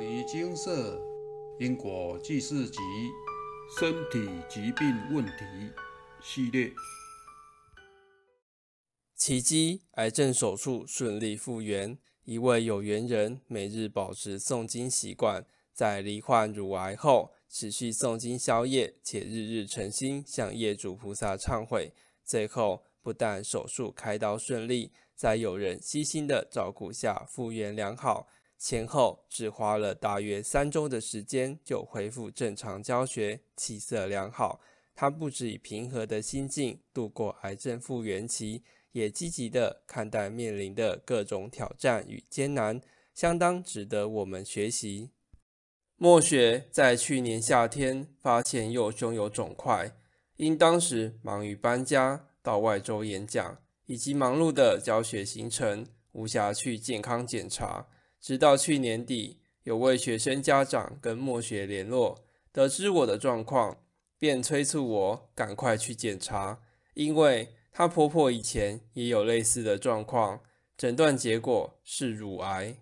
尼精舍因果济世集身体疾病问题系列，奇迹癌症手术顺利复原。一位有缘人每日保持诵经习惯，在罹患乳癌后，持续诵经消业，且日日诚心向业主菩萨忏悔。最后，不但手术开刀顺利，在有人悉心的照顾下复原良好。前后只花了大约三周的时间，就恢复正常教学，气色良好。他不止以平和的心境度过癌症复原期，也积极地看待面临的各种挑战与艰难，相当值得我们学习。莫雪在去年夏天发现右胸有肿块，因当时忙于搬家、到外州演讲以及忙碌的教学行程，无暇去健康检查。直到去年底，有位学生家长跟莫学联络，得知我的状况，便催促我赶快去检查，因为她婆婆以前也有类似的状况，诊断结果是乳癌。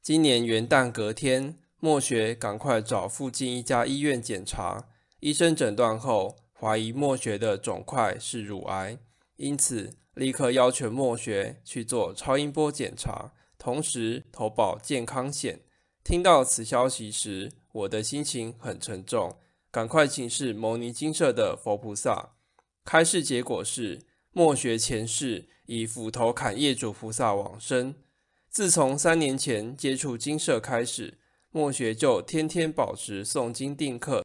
今年元旦隔天，莫学赶快找附近一家医院检查，医生诊断后怀疑莫学的肿块是乳癌，因此立刻要求莫学去做超音波检查。同时投保健康险。听到此消息时，我的心情很沉重，赶快请示牟尼精舍的佛菩萨。开示结果是，默学前世以斧头砍业主菩萨往生。自从三年前接触金舍开始，默学就天天保持诵经定课，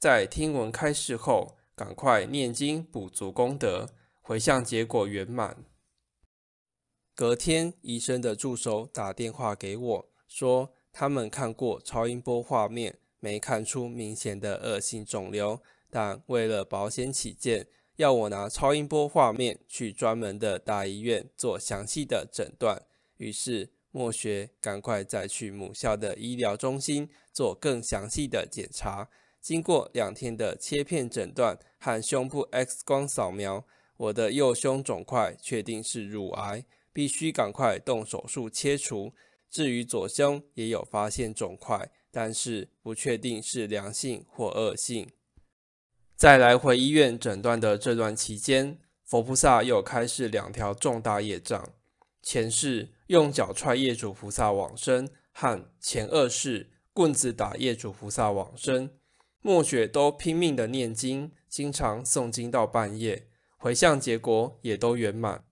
在听闻开示后，赶快念经补足功德，回向结果圆满。隔天，医生的助手打电话给我，说他们看过超音波画面，没看出明显的恶性肿瘤，但为了保险起见，要我拿超音波画面去专门的大医院做详细的诊断。于是，莫学赶快再去母校的医疗中心做更详细的检查。经过两天的切片诊断和胸部 X 光扫描，我的右胸肿块确定是乳癌。必须赶快动手术切除。至于左胸也有发现肿块，但是不确定是良性或恶性。在来回医院诊断的这段期间，佛菩萨又开示两条重大业障：前世用脚踹业主菩萨往生，和前二世棍子打业主菩萨往生。墨雪都拼命的念经，经常诵经到半夜，回向结果也都圆满。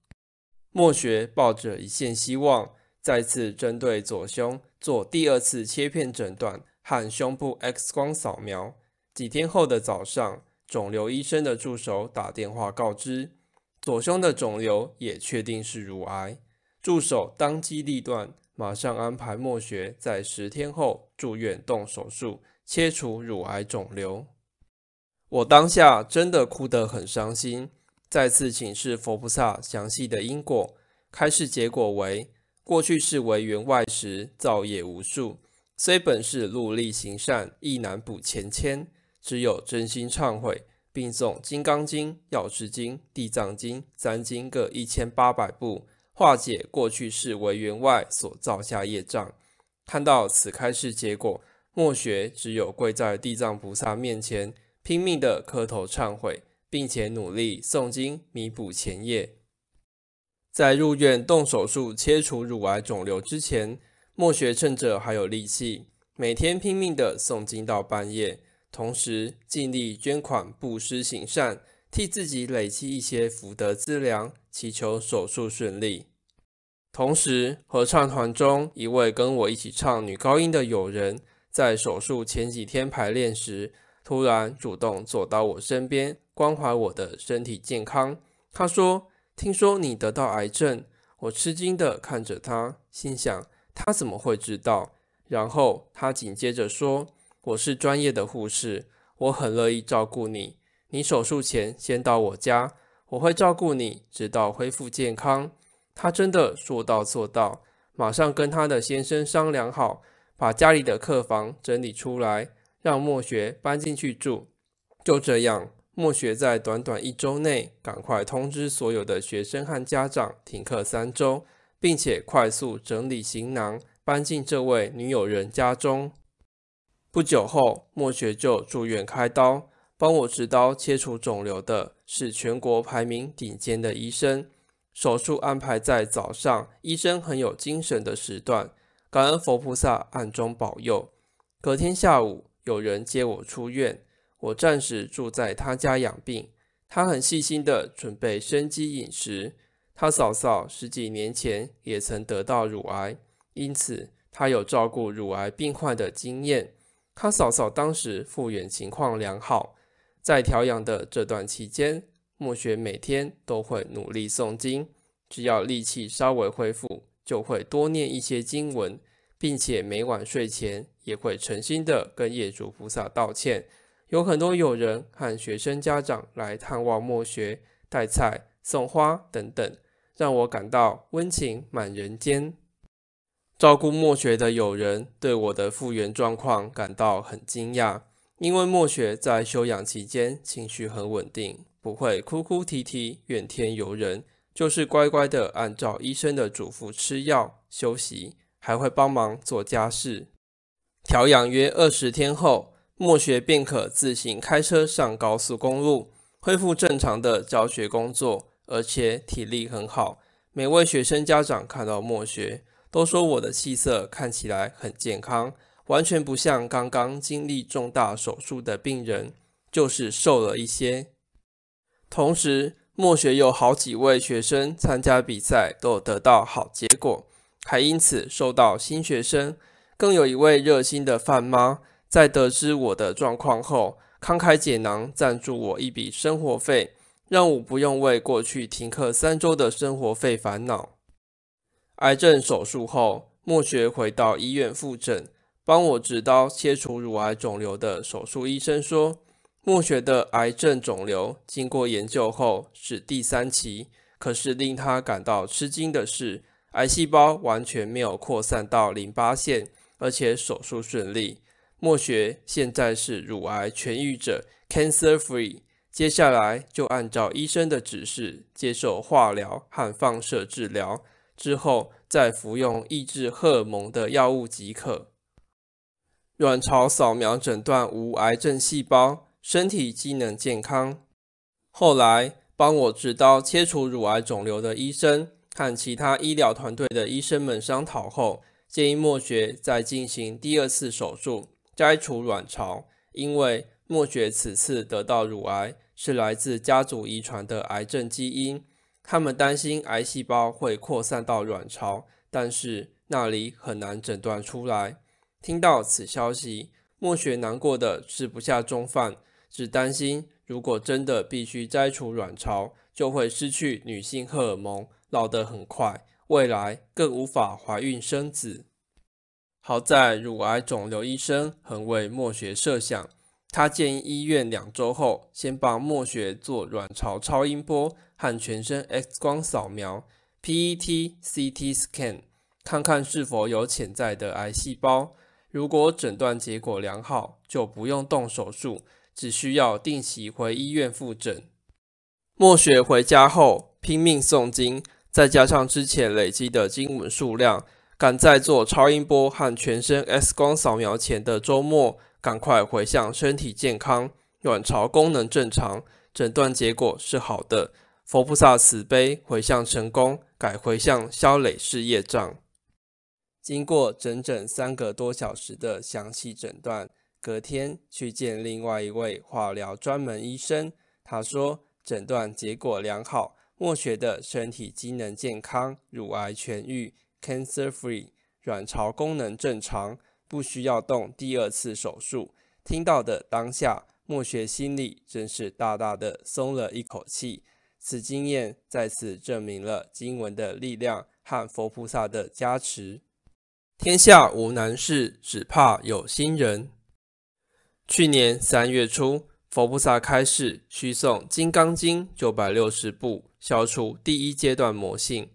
莫学抱着一线希望，再次针对左胸做第二次切片诊断和胸部 X 光扫描。几天后的早上，肿瘤医生的助手打电话告知，左胸的肿瘤也确定是乳癌。助手当机立断，马上安排莫学在十天后住院动手术，切除乳癌肿瘤。我当下真的哭得很伤心。再次请示佛菩萨详细的因果，开示结果为：过去世为员外时造业无数，虽本是努力行善，亦难补前愆。只有真心忏悔，并诵《金刚经》《药师经》《地藏经》三经各一千八百部，化解过去世为员外所造下业障。看到此开示结果，默学只有跪在地藏菩萨面前，拼命的磕头忏悔。并且努力诵经弥补前业。在入院动手术切除乳癌肿瘤之前，莫学趁着还有力气，每天拼命的诵经到半夜，同时尽力捐款布施行善，替自己累积一些福德资粮，祈求手术顺利。同时，合唱团中一位跟我一起唱女高音的友人，在手术前几天排练时，突然主动走到我身边。关怀我的身体健康。他说：“听说你得到癌症。”我吃惊地看着他，心想他怎么会知道？然后他紧接着说：“我是专业的护士，我很乐意照顾你。你手术前先到我家，我会照顾你直到恢复健康。”他真的说到做到，马上跟他的先生商量好，把家里的客房整理出来，让莫学搬进去住。就这样。莫学在短短一周内，赶快通知所有的学生和家长停课三周，并且快速整理行囊，搬进这位女友人家中。不久后，莫学就住院开刀，帮我执刀切除肿瘤的是全国排名顶尖的医生。手术安排在早上，医生很有精神的时段，感恩佛菩萨暗中保佑。隔天下午，有人接我出院，我暂时住在他家养病。他很细心地准备生机饮食。他嫂嫂十几年前也曾得到乳癌，因此他有照顾乳癌病患的经验。他嫂嫂当时复原情况良好，在调养的这段期间，默雪每天都会努力诵经，只要力气稍微恢复，就会多念一些经文，并且每晚睡前也会诚心的跟业主菩萨道歉。有很多友人和学生家长来探望默学，带菜、送花等等，让我感到温情满人间。照顾默学的友人对我的复原状况感到很惊讶，因为默学在休养期间情绪很稳定。不会哭哭啼啼怨天尤人，就是乖乖的按照医生的嘱咐吃药休息，还会帮忙做家事。调养约二十天后，默学便可自行开车上高速公路，恢复正常的教学工作，而且体力很好。每位学生家长看到默学，都说我的气色看起来很健康，完全不像刚刚经历重大手术的病人，就是瘦了一些。同时，默学有好几位学生参加比赛都得到好结果，还因此受到新学生。更有一位热心的范妈，在得知我的状况后，慷慨解囊赞助我一笔生活费，让我不用为过去停课三周的生活费烦恼。癌症手术后，莫学回到医院复诊，帮我执刀切除乳癌肿瘤的手术医生说。莫学的癌症肿瘤经过研究后是第三期，可是令他感到吃惊的是，癌细胞完全没有扩散到淋巴腺，而且手术顺利。莫学现在是乳癌痊愈者 （cancer free），接下来就按照医生的指示接受化疗和放射治疗，之后再服用抑制荷尔蒙的药物即可。卵巢扫描诊断无癌症细胞。身体机能健康。后来帮我执刀切除乳癌肿瘤的医生和其他医疗团队的医生们商讨后，建议莫学再进行第二次手术，摘除卵巢。因为莫雪此次得到乳癌是来自家族遗传的癌症基因，他们担心癌细胞会扩散到卵巢，但是那里很难诊断出来。听到此消息，莫雪难过的吃不下中饭。只担心，如果真的必须摘除卵巢，就会失去女性荷尔蒙，老得很快，未来更无法怀孕生子。好在乳癌肿瘤医生很为莫学设想，他建议医院两周后先帮莫学做卵巢超音波和全身 X 光扫描 （PET CT scan），看看是否有潜在的癌细胞。如果诊断结果良好，就不用动手术。只需要定期回医院复诊。莫学回家后拼命诵经，再加上之前累积的经文数量，赶在做超音波和全身 X 光扫描前的周末，赶快回向身体健康、卵巢功能正常，诊断结果是好的。佛菩萨慈悲，回向成功，改回向消累世业障。经过整整三个多小时的详细诊断。隔天去见另外一位化疗专门医生，他说诊断结果良好，莫学的身体机能健康，乳癌痊愈，cancer free，卵巢功能正常，不需要动第二次手术。听到的当下，莫学心里真是大大的松了一口气。此经验再次证明了经文的力量和佛菩萨的加持。天下无难事，只怕有心人。去年三月初，佛菩萨开示需诵《金刚经》九百六十部，消除第一阶段魔性。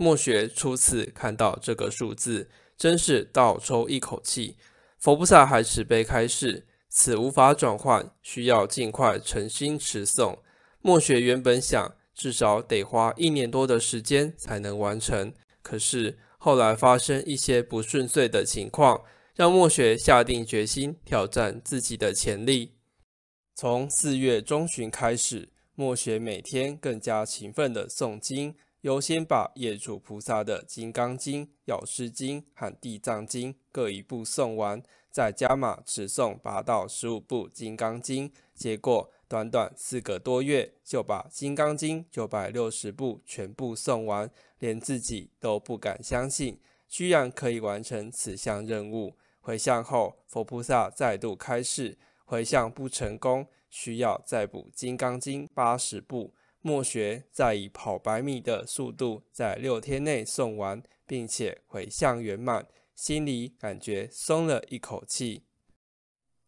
默学初次看到这个数字，真是倒抽一口气。佛菩萨还慈悲开示，此无法转换，需要尽快诚心持诵。默学原本想至少得花一年多的时间才能完成，可是后来发生一些不顺遂的情况，让默学下定决心挑战自己的潜力。从四月中旬开始，默学每天更加勤奋地诵经，优先把业主菩萨的《金刚经》、《药师经》和《地藏经》各一部诵完，再加码持诵八到十五部《金刚经》。结果短短四个多月，就把《金刚经》九百六十部全部诵完，连自己都不敢相信，居然可以完成此项任务。回向后，佛菩萨再度开示。回向不成功，需要再补《金刚经》八十部。默学再以跑百米的速度，在六天内送完，并且回向圆满，心里感觉松了一口气。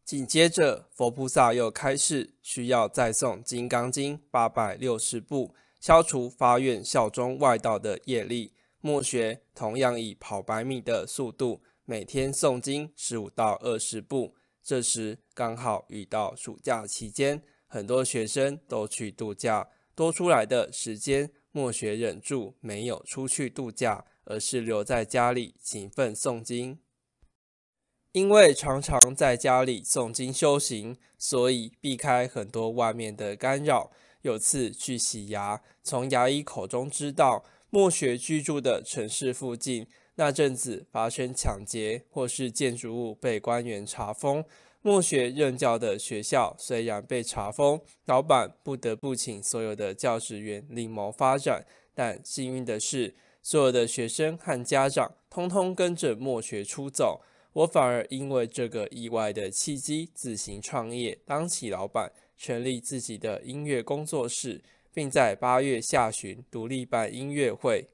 紧接着，佛菩萨又开示，需要再诵《金刚经》八百六十部，消除发愿效忠外道的业力。默学同样以跑百米的速度，每天诵经十五到二十部。这时刚好遇到暑假期间，很多学生都去度假，多出来的时间，默学忍住没有出去度假，而是留在家里勤奋诵经。因为常常在家里诵经修行，所以避开很多外面的干扰。有次去洗牙，从牙医口中知道，默学居住的城市附近，那阵子发生抢劫，或是建筑物被官员查封。默学任教的学校虽然被查封，老板不得不请所有的教职员另谋发展。但幸运的是，所有的学生和家长通通跟着默学出走。我反而因为这个意外的契机，自行创业，当起老板，成立自己的音乐工作室，并在八月下旬独立办音乐会。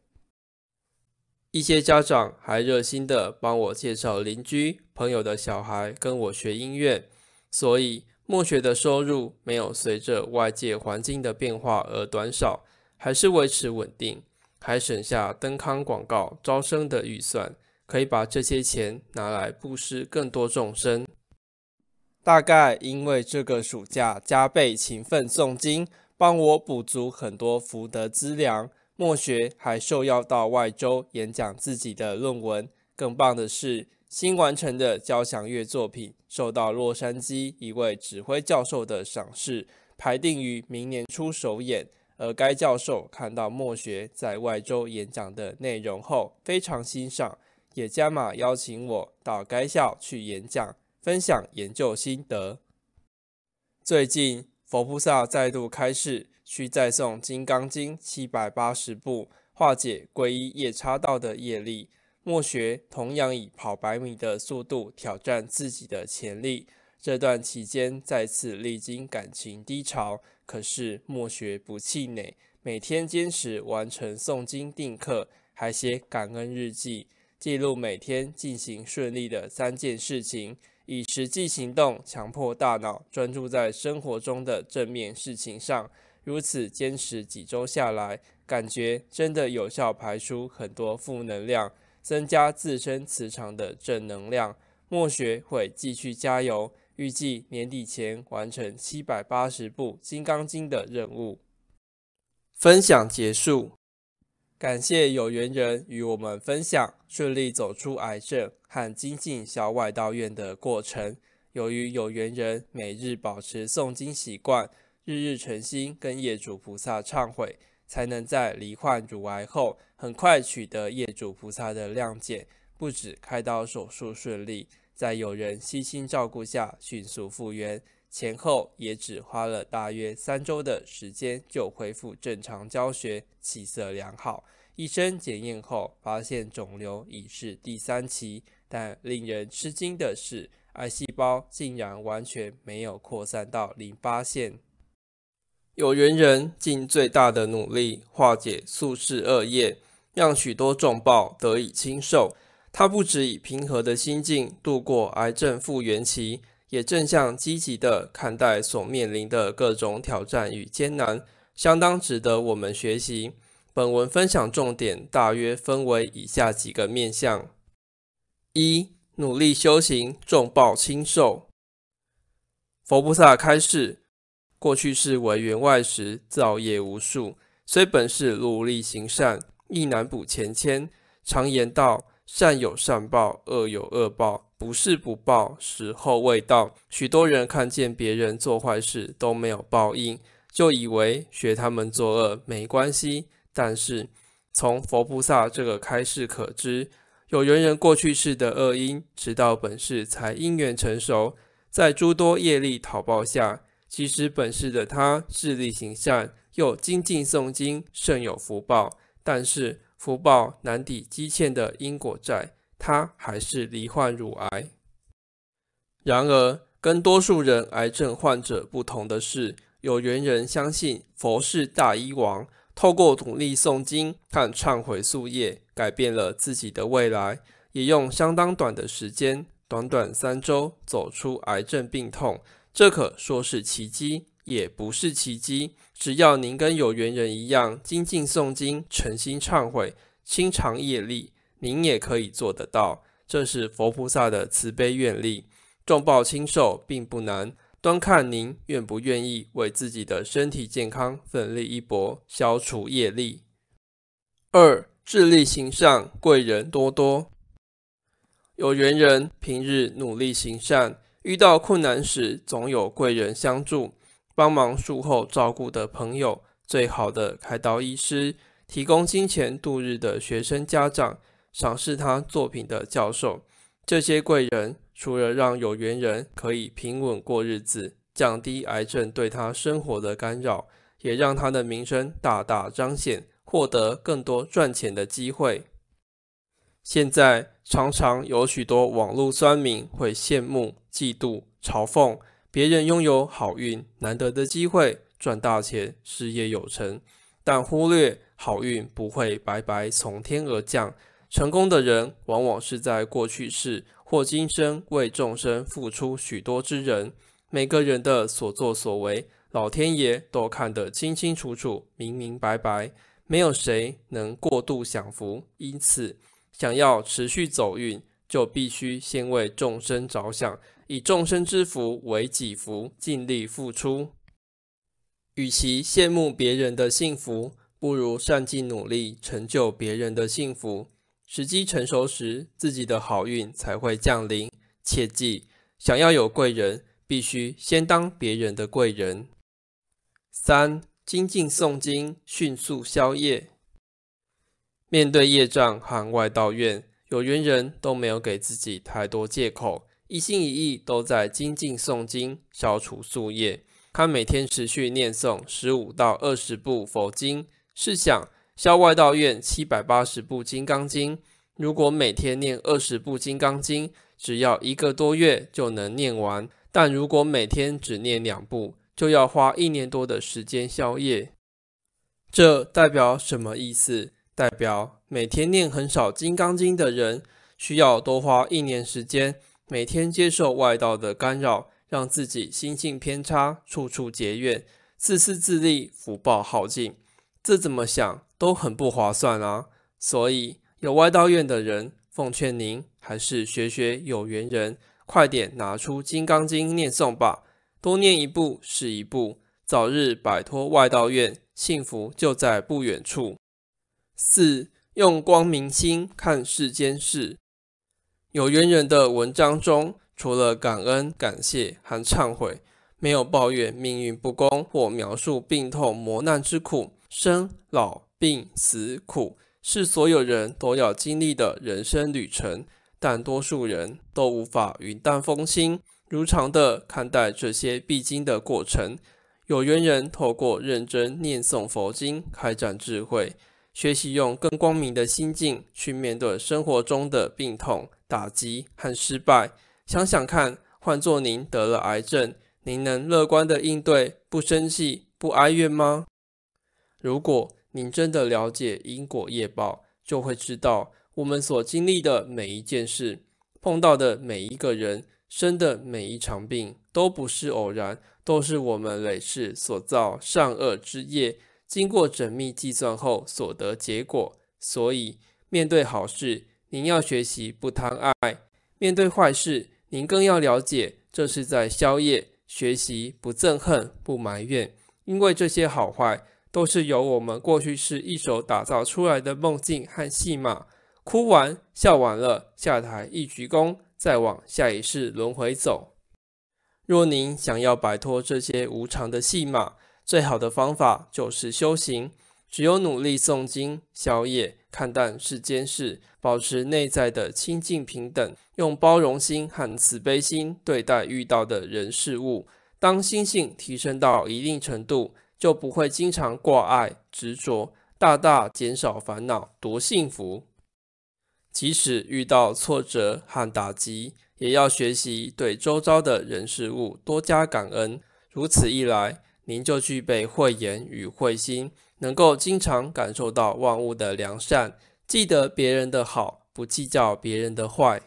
一些家长还热心地帮我介绍邻居朋友的小孩跟我学音乐，所以默学的收入没有随着外界环境的变化而短少，还是维持稳定，还省下登康广告招生的预算，可以把这些钱拿来布施更多众生。大概因为这个暑假加倍勤奋诵经，帮我补足很多福德资粮。默学还受邀到外州演讲自己的论文，更棒的是，新完成的交响乐作品受到洛杉矶一位指挥教授的赏识，排定于明年初首演。而该教授看到莫学在外州演讲的内容后，非常欣赏，也加码邀请我到该校去演讲，分享研究心得。最近，佛菩萨再度开示。需再诵《金刚经》七百八十部，化解皈依夜叉道的业力。莫学同样以跑百米的速度挑战自己的潜力。这段期间再次历经感情低潮，可是莫学不气馁，每天坚持完成诵经定课，还写感恩日记，记录每天进行顺利的三件事情，以实际行动强迫大脑专注在生活中的正面事情上。如此坚持几周下来，感觉真的有效排出很多负能量，增加自身磁场的正能量。默学会继续加油，预计年底前完成七百八十部《金刚经》的任务。分享结束，感谢有缘人与我们分享顺利走出癌症和精进小外道院的过程。由于有缘人每日保持诵经习惯。日日诚心跟业主菩萨忏悔，才能在罹患乳癌后很快取得业主菩萨的谅解，不止开刀手术顺利，在有人悉心照顾下迅速复原，前后也只花了大约三周的时间就恢复正常教学，气色良好。医生检验后发现肿瘤已是第三期，但令人吃惊的是，癌细胞竟然完全没有扩散到淋巴腺。有缘人尽最大的努力化解宿世恶业，让许多众报得以轻受。他不只以平和的心境度过癌症复原期，也正向积极地看待所面临的各种挑战与艰难，相当值得我们学习。本文分享重点大约分为以下几个面向：一、努力修行，重报轻受。佛菩萨开示。过去世为员外时造业无数，虽本是努力行善，亦难补前愆。常言道：“善有善报，恶有恶报，不是不报，时候未到。”许多人看见别人做坏事都没有报应，就以为学他们作恶没关系。但是从佛菩萨这个开示可知，有缘人过去世的恶因，直到本世才因缘成熟，在诸多业力讨报下，其实本世的他智力行善，又精进诵经，甚有福报，但是福报难抵积欠的因果债，他还是罹患乳癌。然而，跟多数人癌症患者不同的是，有缘人相信佛是大医王，透过努力诵经和忏悔宿业，改变了自己的未来，也用相当短的时间，短短三周，走出癌症病痛。这可说是奇迹，也不是奇迹。只要您跟有缘人一样精进诵经、诚心忏悔、清偿业力，您也可以做得到。这是佛菩萨的慈悲愿力，重报轻受并不难，端看您愿不愿意为自己的身体健康奋力一搏，消除业力。二、智力行善，贵人多多。有缘人平日努力行善，遇到困难时总有贵人相助。帮忙术后照顾的朋友，最好的开刀医师，提供金钱度日的学生家长，赏识他作品的教授，这些贵人除了让有缘人可以平稳过日子，降低癌症对他生活的干扰，也让他的名声大大彰显，获得更多赚钱的机会。现在常常有许多网络酸民会羡慕、嫉妒、嘲讽。别人拥有好运、难得的机会赚大钱、事业有成，但忽略好运不会白白从天而降。成功的人往往是在过去世或今生为众生付出许多之人。每个人的所作所为，老天爷都看得清清楚楚、明明白白，没有谁能过度享福。因此，想要持续走运，就必须先为众生着想。以众生之福为己福，尽力付出。与其羡慕别人的幸福，不如善尽努力成就别人的幸福。时机成熟时，自己的好运才会降临。切记，想要有贵人，必须先当别人的贵人。三、精进诵经，迅速消业。面对业障和外道愿，有缘人都没有给自己太多借口。一心一意都在精进诵经，消除宿业。他每天持续念诵十五到二十部佛经。试想，消外道愿七百八十部金刚经，如果每天念二十部金刚经，只要一个多月就能念完；但如果每天只念两部，就要花一年多的时间消业。这代表什么意思？代表每天念很少金刚经的人，需要多花一年时间。每天接受外道的干扰，让自己心性偏差，处处结怨，自私自利，福报耗尽，这怎么想都很不划算啊！所以有外道愿的人，奉劝您还是学学有缘人，快点拿出《金刚经》念诵吧，多念一步是一步，早日摆脱外道愿，幸福就在不远处。四，用光明心看世间事。有缘人的文章中，除了感恩、感谢和忏悔，没有抱怨命运不公或描述病痛磨难之苦。生老病死苦是所有人都要经历的人生旅程，但多数人都无法云淡风轻、如常地看待这些必经的过程。有缘人透过认真念诵佛经，开展智慧，学习用更光明的心境去面对生活中的病痛。打击和失败，想想看，换作您得了癌症，您能乐观地应对，不生气、不哀怨吗？如果您真的了解因果业报，就会知道，我们所经历的每一件事，碰到的每一个人，生的每一场病，都不是偶然，都是我们累世所造善恶之业，经过缜密计算后所得结果。所以，面对好事，您要学习不贪爱，面对坏事，您更要了解这是在消业。学习不憎恨、不埋怨，因为这些好坏都是由我们过去世一手打造出来的梦境和戏码。哭完笑完了，下台一鞠躬，再往下一世轮回走。若您想要摆脱这些无常的戏码，最好的方法就是修行。只有努力诵经、消业、看淡世间事，保持内在的清净平等，用包容心和慈悲心对待遇到的人事物。当心性提升到一定程度，就不会经常挂碍执着，大大减少烦恼，多幸福！即使遇到挫折和打击，也要学习对周遭的人事物多加感恩。如此一来，您就具备慧眼与慧心。能够经常感受到万物的良善，记得别人的好，不计较别人的坏。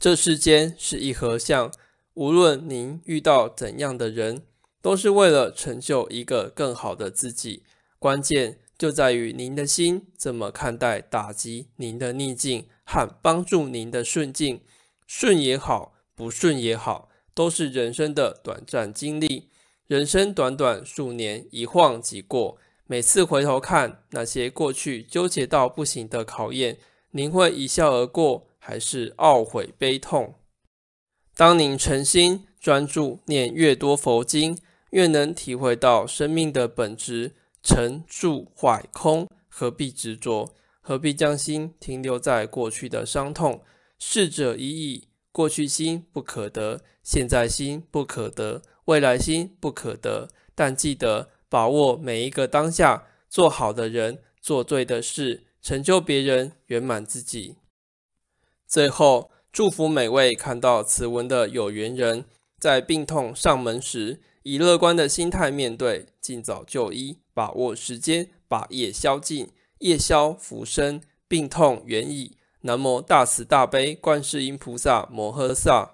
这世间是一合相，无论您遇到怎样的人，都是为了成就一个更好的自己。关键就在于您的心怎么看待打击您的逆境和帮助您的顺境。顺也好，不顺也好，都是人生的短暂经历。人生短短数年，一晃即过。每次回头看那些过去纠结到不行的考验，您会一笑而过，还是懊悔悲痛？当您诚心专注念越多佛经，越能体会到生命的本质：成住坏空，何必执着？何必将心停留在过去的伤痛？逝者已矣，过去心不可得，现在心不可得，未来心不可得。但记得。把握每一个当下，做好的人，做对的事，成就别人，圆满自己。最后，祝福每位看到此文的有缘人，在病痛上门时，以乐观的心态面对，尽早就医，把握时间，把业消尽，业消福生，病痛远矣。南无大慈大悲观世音菩萨摩诃萨。